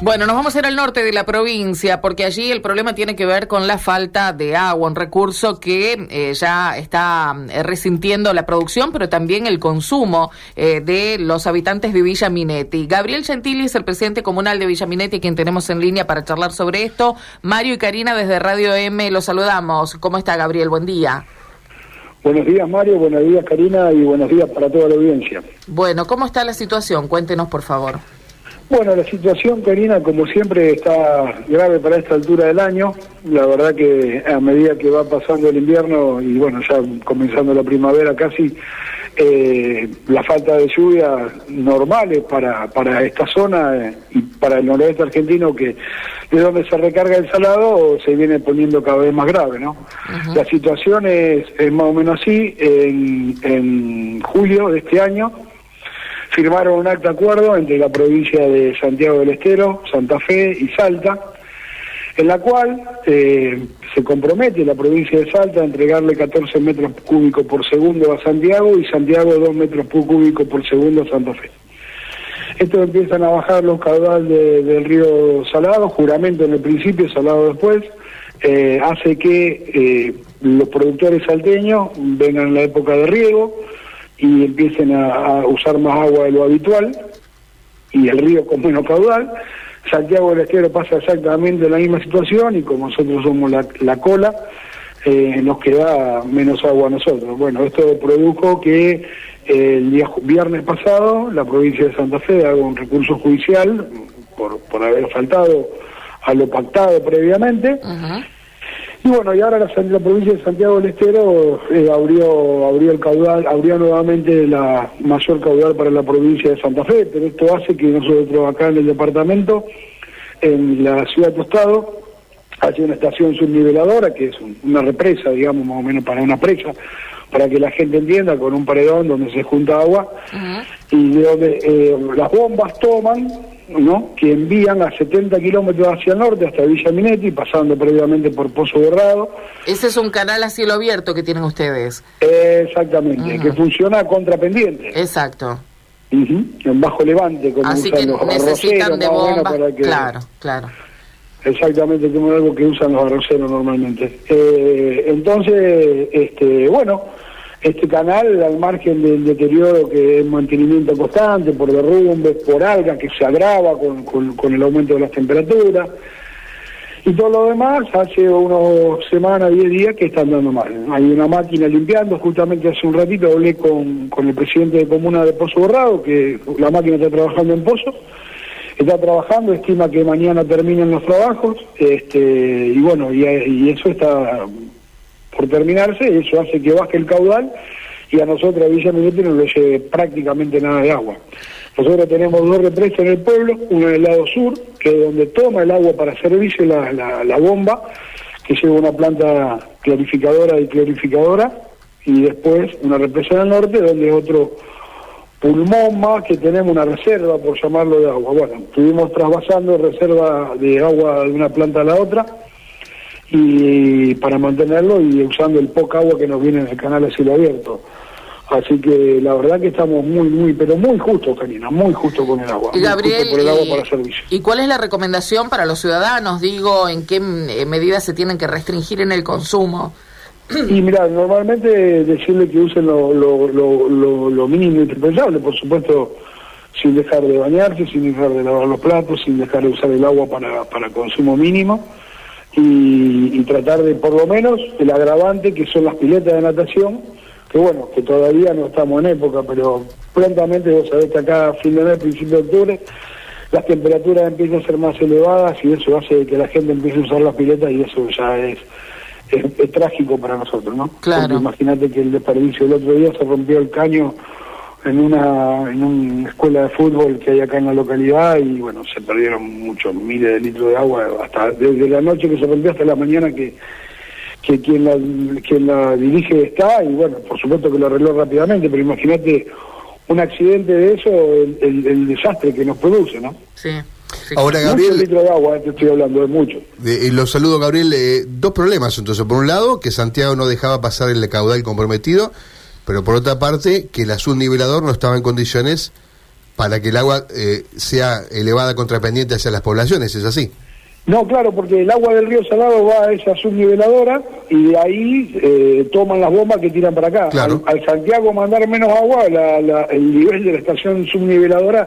Bueno, nos vamos a ir al norte de la provincia porque allí el problema tiene que ver con la falta de agua, un recurso que eh, ya está eh, resintiendo la producción, pero también el consumo eh, de los habitantes de Villa Minetti. Gabriel Gentili es el presidente comunal de Villa Minetti, quien tenemos en línea para charlar sobre esto. Mario y Karina desde Radio M, los saludamos. ¿Cómo está Gabriel? Buen día. Buenos días Mario, buenos días Karina y buenos días para toda la audiencia. Bueno, ¿cómo está la situación? Cuéntenos, por favor. Bueno, la situación, Karina, como siempre, está grave para esta altura del año. La verdad que a medida que va pasando el invierno y bueno, ya comenzando la primavera casi, eh, la falta de lluvia normales para, para esta zona eh, y para el noroeste argentino, que de donde se recarga el salado, se viene poniendo cada vez más grave, ¿no? La situación es, más o menos así. En, en julio de este año, firmaron un acta acuerdo entre la provincia de Santiago del Estero, Santa Fe y Salta, en la cual eh, se compromete la provincia de Salta a entregarle 14 metros cúbicos por segundo a Santiago y Santiago 2 metros cúbicos por segundo a Santa Fe. Esto empiezan a bajar los caudales del río Salado, juramento en el principio, Salado después, eh, hace que eh, los productores salteños vengan en la época de riego, y empiecen a, usar más agua de lo habitual y el río con menos caudal. Santiago del Estero pasa exactamente la misma situación y como nosotros somos la, cola, eh, nos queda menos agua a nosotros. Bueno, esto produjo que eh, el día viernes pasado la provincia de Santa Fe haga un recurso judicial por, por haber faltado a lo pactado previamente. Y bueno, y ahora la, provincia de Santiago del Estero eh, abrió, abrió el caudal, abrió nuevamente la mayor caudal para la provincia de Santa Fe, pero esto hace que nosotros acá en el departamento, en la ciudad de Tostado, haya una estación subniveladora, que es una represa, digamos, más o menos para una presa, para que la gente entienda, con un paredón donde se junta agua, y de donde eh, las bombas toman ¿no? que envían a 70 kilómetros hacia el norte, hasta Villa Minetti, pasando previamente por Pozo Borrado. Ese es un canal a cielo abierto que tienen ustedes. exactamente, que funciona a contrapendiente. Exacto. En bajo levante, como Así que necesitan de bombas, claro, claro. Exactamente, como algo que usan los arroceros normalmente. Eh, entonces, este, bueno este canal, al margen del deterioro que es mantenimiento constante, por derrumbes, por algas que se agrava con, el aumento de las temperaturas, y todo lo demás, hace unos semanas, diez días que están dando mal. Hay una máquina limpiando, justamente hace un ratito hablé con, el presidente de comuna de Pozo Borrado, que la máquina está trabajando en Pozo, está trabajando, estima que mañana terminen los trabajos, este, y bueno, y eso está por terminarse, eso hace que baje el caudal y a nosotros, a Villa no le lleve prácticamente nada de agua. Nosotros tenemos dos represas en el pueblo, una en el lado sur, que es donde toma el agua para servirse la, la, bomba, que lleva una planta clarificadora y clarificadora, y después una represa en el norte, donde otro pulmón más que tenemos una reserva, por llamarlo, de agua. Bueno, estuvimos trasvasando reserva de agua de una planta a la otra, y para mantenerlo y usando el poca agua que nos viene en el canal a cielo abierto. Así que la verdad que estamos muy, muy, pero muy justos, Karina, muy justos con el agua. Y Gabriel, por el agua para servicio. ¿y cuál es la recomendación para los ciudadanos? Digo, ¿en qué eh, medidas se tienen que restringir en el consumo? Y mira, normalmente decirle que usen lo, lo, lo, lo, mínimo indispensable, por supuesto, sin dejar de bañarse, sin dejar de lavar los platos, sin dejar de usar el agua para, para consumo mínimo y, tratar de, por lo menos, el agravante que son las piletas de natación, que bueno, que todavía no estamos en época, pero prontamente vos sabés que acá a fin de mes, principio de octubre, las temperaturas empiezan a ser más elevadas y eso hace que la gente empiece a usar las piletas y eso ya es, es, trágico para nosotros, ¿no? Claro. Imagínate que el desperdicio el otro día se rompió el caño en una, en una escuela de fútbol que hay acá en la localidad y bueno, se perdieron muchos miles de litros de agua, hasta desde la noche que se rompió hasta la mañana que, que quien, la, quien la dirige está y bueno, por supuesto que lo arregló rápidamente, pero imagínate un accidente de eso, el, desastre que nos produce, ¿no? Sí. Ahora, Gabriel. litros de agua, eh, te estoy hablando, es mucho. y lo saludo, Gabriel. Eh, dos problemas, entonces. Por un lado, que Santiago no dejaba pasar el caudal comprometido pero por otra parte que el azul nivelador no estaba en condiciones para que el agua eh, sea elevada contrapendiente hacia las poblaciones, ¿es así? No, claro, porque el agua del río Salado va a esa subniveladora y de ahí eh, toman las bombas que tiran para acá. Claro. Al, al Santiago mandar menos agua, la- la- el nivel de la estación subniveladora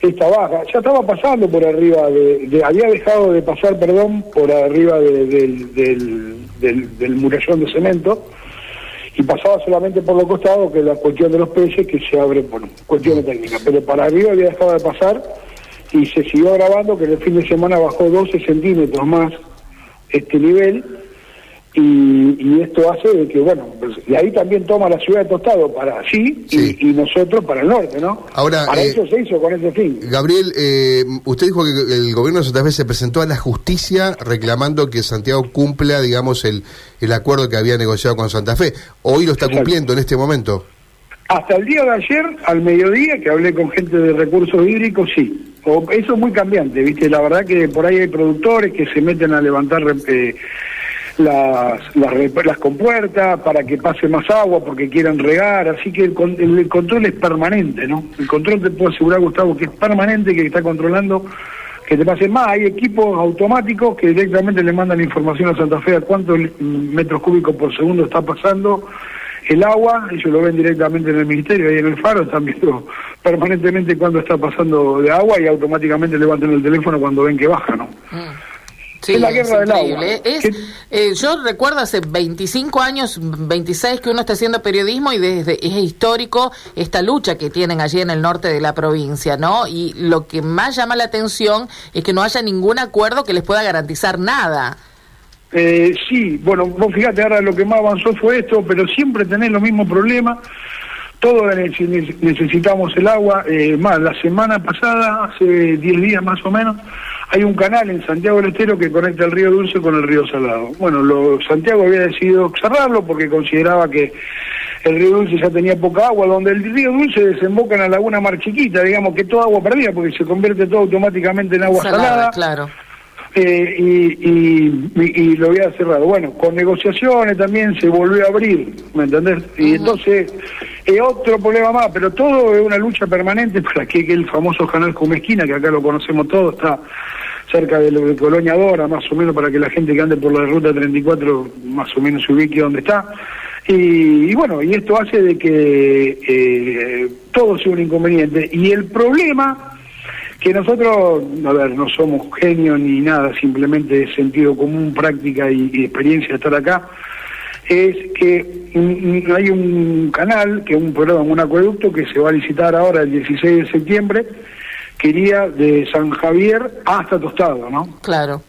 está baja. Ya estaba pasando por arriba, de, de- había dejado de pasar, perdón, por arriba de- del, del, del, del murallón de cemento y pasaba solamente por los costados, que es la cuestión de los peces que se abre por cuestiones técnicas. Pero para arriba había dejado de pasar y se siguió grabando que en el fin de semana bajó 12 centímetros más este nivel y, y esto hace de que, bueno, pues, y ahí también toma la ciudad de Tostado para allí Sí. y, y nosotros para el norte, ¿no? Ahora, para eh, eso se hizo con ese fin. Gabriel, eh, usted dijo que el gobierno de Santa Fe se presentó a la justicia reclamando que Santiago cumpla, digamos, el, el acuerdo que había negociado con Santa Fe. Hoy lo está Exacto. cumpliendo en este momento. Hasta el día de ayer, al mediodía, que hablé con gente de recursos hídricos, sí. O- eso es muy cambiante, ¿viste? La verdad que por ahí hay productores que se meten a levantar eh, las, las, las compuertas para que pase más agua porque quieren regar, así que el, el- el control es permanente, ¿no? El control te puedo asegurar, Gustavo, que es permanente, que está controlando que te pasen más. Hay equipos automáticos que directamente le mandan información a Santa Fe a cuántos metros cúbicos por segundo está pasando el agua, ellos lo ven directamente en el ministerio, ahí en el faro, están viendo permanentemente cuándo está pasando de agua y automáticamente levantan el teléfono cuando ven que baja, ¿no? Sí, Es la guerra del increíble. agua. Es, ¿Qué- eh, yo recuerdo hace 25 años, 26 que uno está haciendo periodismo y desde es histórico esta lucha que tienen allí en el norte de la provincia, ¿no? Y lo que más llama la atención es que no haya ningún acuerdo que les pueda garantizar nada. Eh, sí, bueno, vos fíjate, ahora lo que más avanzó fue esto, pero siempre tenés los mismos problemas. Todos nece- necesitamos el agua. Eh, más, la semana pasada, hace 10 días más o menos, hay un canal en Santiago del Estero que conecta el río Dulce con el río Salado. Bueno, lo, Santiago había decidido cerrarlo porque consideraba que el río Dulce ya tenía poca agua, donde el río Dulce desemboca en la laguna Mar Chiquita, digamos que toda agua perdida porque se convierte todo automáticamente en agua Salada, salada. claro. Eh, y, y, y- y lo había cerrado. Bueno, con negociaciones también se volvió a abrir, ¿me entendés? Y entonces, es otro problema más, pero todo es una lucha permanente para que, que el famoso canal Comesquina, que acá lo conocemos todos, está cerca de, lo de Colonia Dora, más o menos, para que la gente que ande por la ruta 34 más o menos se ubique donde está. Y, y bueno, y esto hace de que eh, todo sea un inconveniente. Y el problema que nosotros, a ver, no somos genios ni nada, simplemente es sentido común, práctica y, y experiencia estar acá, es que hay un canal, que un programa, un acueducto que se va a licitar ahora el 16 de septiembre, que iría de San Javier hasta Tostado, ¿no? Claro.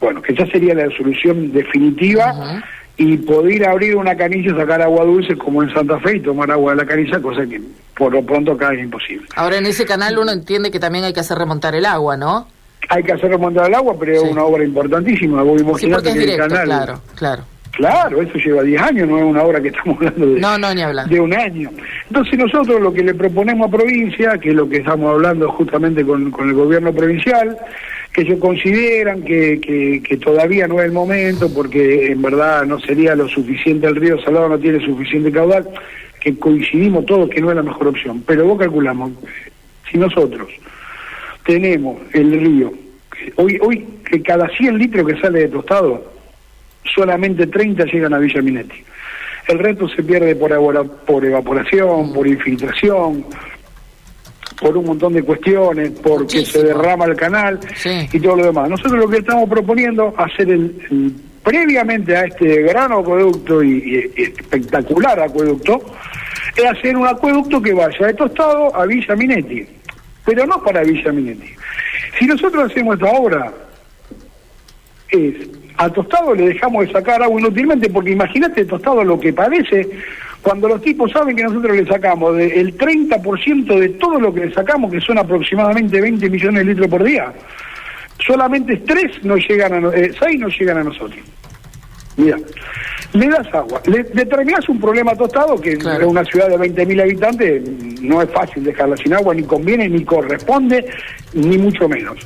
Bueno, que ya sería la solución definitiva. Y poder abrir una canilla, sacar agua dulce como en Santa Fe y tomar agua de la canilla, cosa que por lo pronto acá es imposible. Ahora en ese canal uno entiende que también hay que hacer remontar el agua, ¿no? Hay que hacer remontar el agua, pero Sí. es una obra importantísima. Vos imaginate es que el canal. claro, claro. Claro, eso lleva 10 años, no es una obra que estamos hablando de, No, no, ni hablar. de un año. Entonces nosotros lo que le proponemos a provincia, que es lo que estamos hablando justamente con, con el gobierno provincial, que ellos consideran que, que, todavía no es el momento, porque en verdad no sería lo suficiente, el río Salado no tiene suficiente caudal, que coincidimos todos que no es la mejor opción. Pero vos calculamos, si nosotros tenemos el río, hoy, hoy que cada 100 litros que sale de tostado, solamente 30 llegan a Villa Minetti. El resto se pierde por, por evaporación, por infiltración, por un montón de cuestiones, porque Muchísimo. se derrama el canal Sí. y todo lo demás. Nosotros lo que estamos proponiendo hacer el, el- previamente a este gran acueducto y, y espectacular acueducto, es hacer un acueducto que vaya de Tostado a Villa Minetti, pero no para Villa Minetti. Si nosotros hacemos esta obra, es a Tostado le dejamos de sacar agua inútilmente, porque imagínate Tostado lo que padece cuando los tipos saben que nosotros le sacamos de- el 30% de todo lo que le sacamos, que son aproximadamente 20 millones de litros por día. Solamente 3 nos llegan a no- eh, 6 nos llegan a nosotros. Mira, le das agua, le determinas un problema tostado que Claro. en una ciudad de 20.000 habitantes no es fácil dejarla sin agua, ni conviene, ni corresponde, ni mucho menos.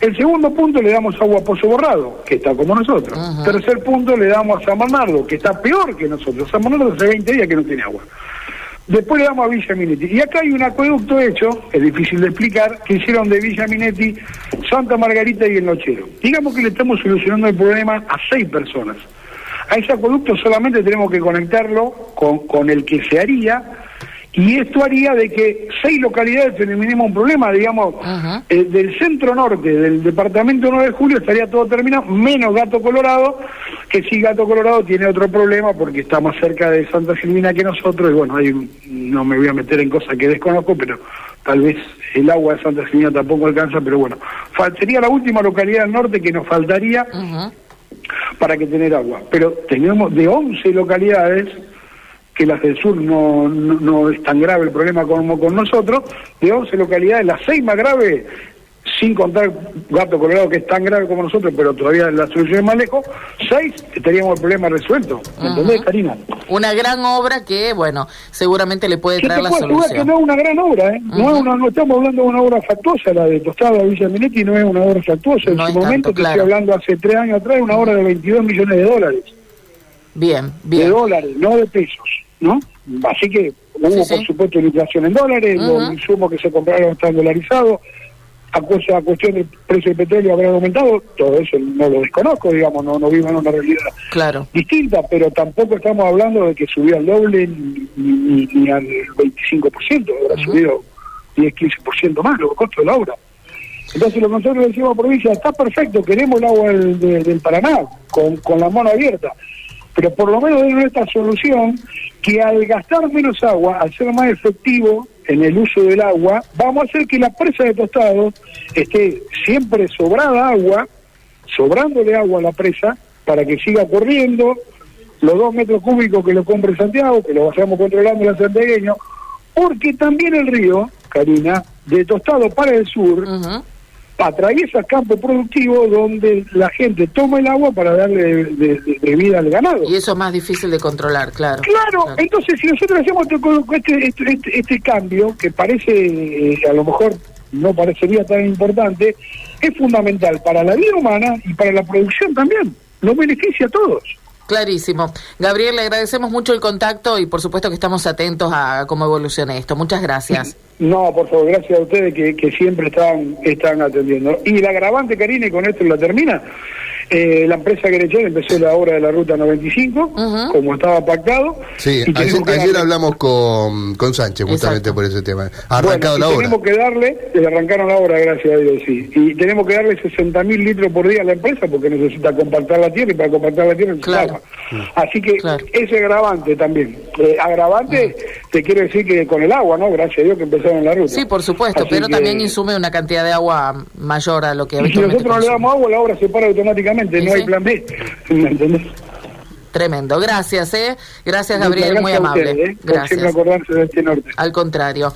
El segundo punto le damos agua a Pozo Borrado, que está como nosotros. Ajá. Tercer punto le damos a San Bernardo, que está peor que nosotros. San Bernardo hace 20 días que no tiene agua. Después le damos a Villa Minetti. Y acá hay un acueducto hecho, es difícil de explicar, que hicieron de Villa Minetti, Santa Margarita y el Nochero. Digamos que le estamos solucionando el problema a seis personas. A ese acueducto solamente tenemos que conectarlo con, con el que se haría y esto haría de que seis localidades terminemos un problema, digamos, eh, del centro norte del departamento 9 de julio estaría todo terminado, menos Gato Colorado, que sí Gato Colorado tiene otro problema porque está más cerca de Santa Silvina que nosotros, y bueno, ahí no me voy a meter en cosas que desconozco, pero tal vez el agua de Santa Silvina tampoco alcanza, pero bueno, sería la última localidad del norte que nos faltaría para que tener agua. Pero tenemos de 11 localidades que las del sur no, no, es tan grave el problema como con nosotros, de 11 localidades, las seis más graves, sin contar Gato Colorado que es tan grave como nosotros, pero todavía la solución es más lejos, seis estaríamos el problema resuelto. ¿Entendés, Karina? Una gran obra que, bueno, seguramente le puede traer la solución. que no es una gran obra, ¿eh? no, es una, no estamos hablando de una obra factuosa, la de Tostada Villa Minetti no es una obra factuosa. En su momento, que estoy hablando hace tres años atrás, una obra de 22 millones de dólares. Bien, bien. De dólares, no de pesos. ¿No? Así que hubo, por supuesto, inflación en dólares, los insumos que se compraron están dolarizados, a, cuestión del precio del petróleo habrá aumentado, todo eso no lo desconozco, digamos, no, no vivo en una realidad claro. distinta, pero tampoco estamos hablando de que subió al doble ni, ni, al 25%, habrá subido 10, 15% más los costos de la obra. Entonces, lo que nosotros decimos a provincia, está perfecto, queremos el agua del, del Paraná, con, con la mano abierta, pero por lo menos de esta solución que al gastar menos agua, al ser más efectivo en el uso del agua, vamos a hacer que la presa de tostado esté siempre sobrada agua, sobrándole agua a la presa, para que siga corriendo. Los dos metros cúbicos que lo compre Santiago, que lo vayamos controlando en el santiagueño, porque también el río, Karina, de tostado para el sur, atraviesa campo productivo donde la gente toma el agua para darle de, vida al ganado. Y eso es más difícil de controlar, claro. Claro, entonces si nosotros hacemos este, este, este, este, cambio, que parece, eh, a lo mejor no parecería tan importante, es fundamental para la vida humana y para la producción también. Nos beneficia a todos. Clarísimo. Gabriel, le agradecemos mucho el contacto y por supuesto que estamos atentos a cómo evolucione esto. Muchas gracias. No, por favor, gracias a ustedes que, que siempre están, están atendiendo. Y el agravante, Karina, y con esto la termina, eh, la empresa Gerechón empezó la obra de la ruta 95, como estaba pactado. Sí, ayer, hablamos con, con Sánchez justamente por ese tema. Ha arrancado la obra. Tenemos que darle, le arrancaron la obra, gracias a Dios, sí. Y tenemos que darle 60 mil litros por día a la empresa porque necesita compactar la tierra y para compactar la tierra necesita Así que ese agravante también. Eh, agravante, te quiero decir que con el agua, ¿no? Gracias a Dios que empezaron la ruta. Sí, por supuesto, pero también insume una cantidad de agua mayor a lo que y si nosotros no le damos agua, la obra se para automáticamente no hay plan B. ¿Me entendés? Tremendo, gracias, ¿eh? Gracias, Gabriel, muy amable. ¿eh? Gracias. acordarse de este norte. Al contrario.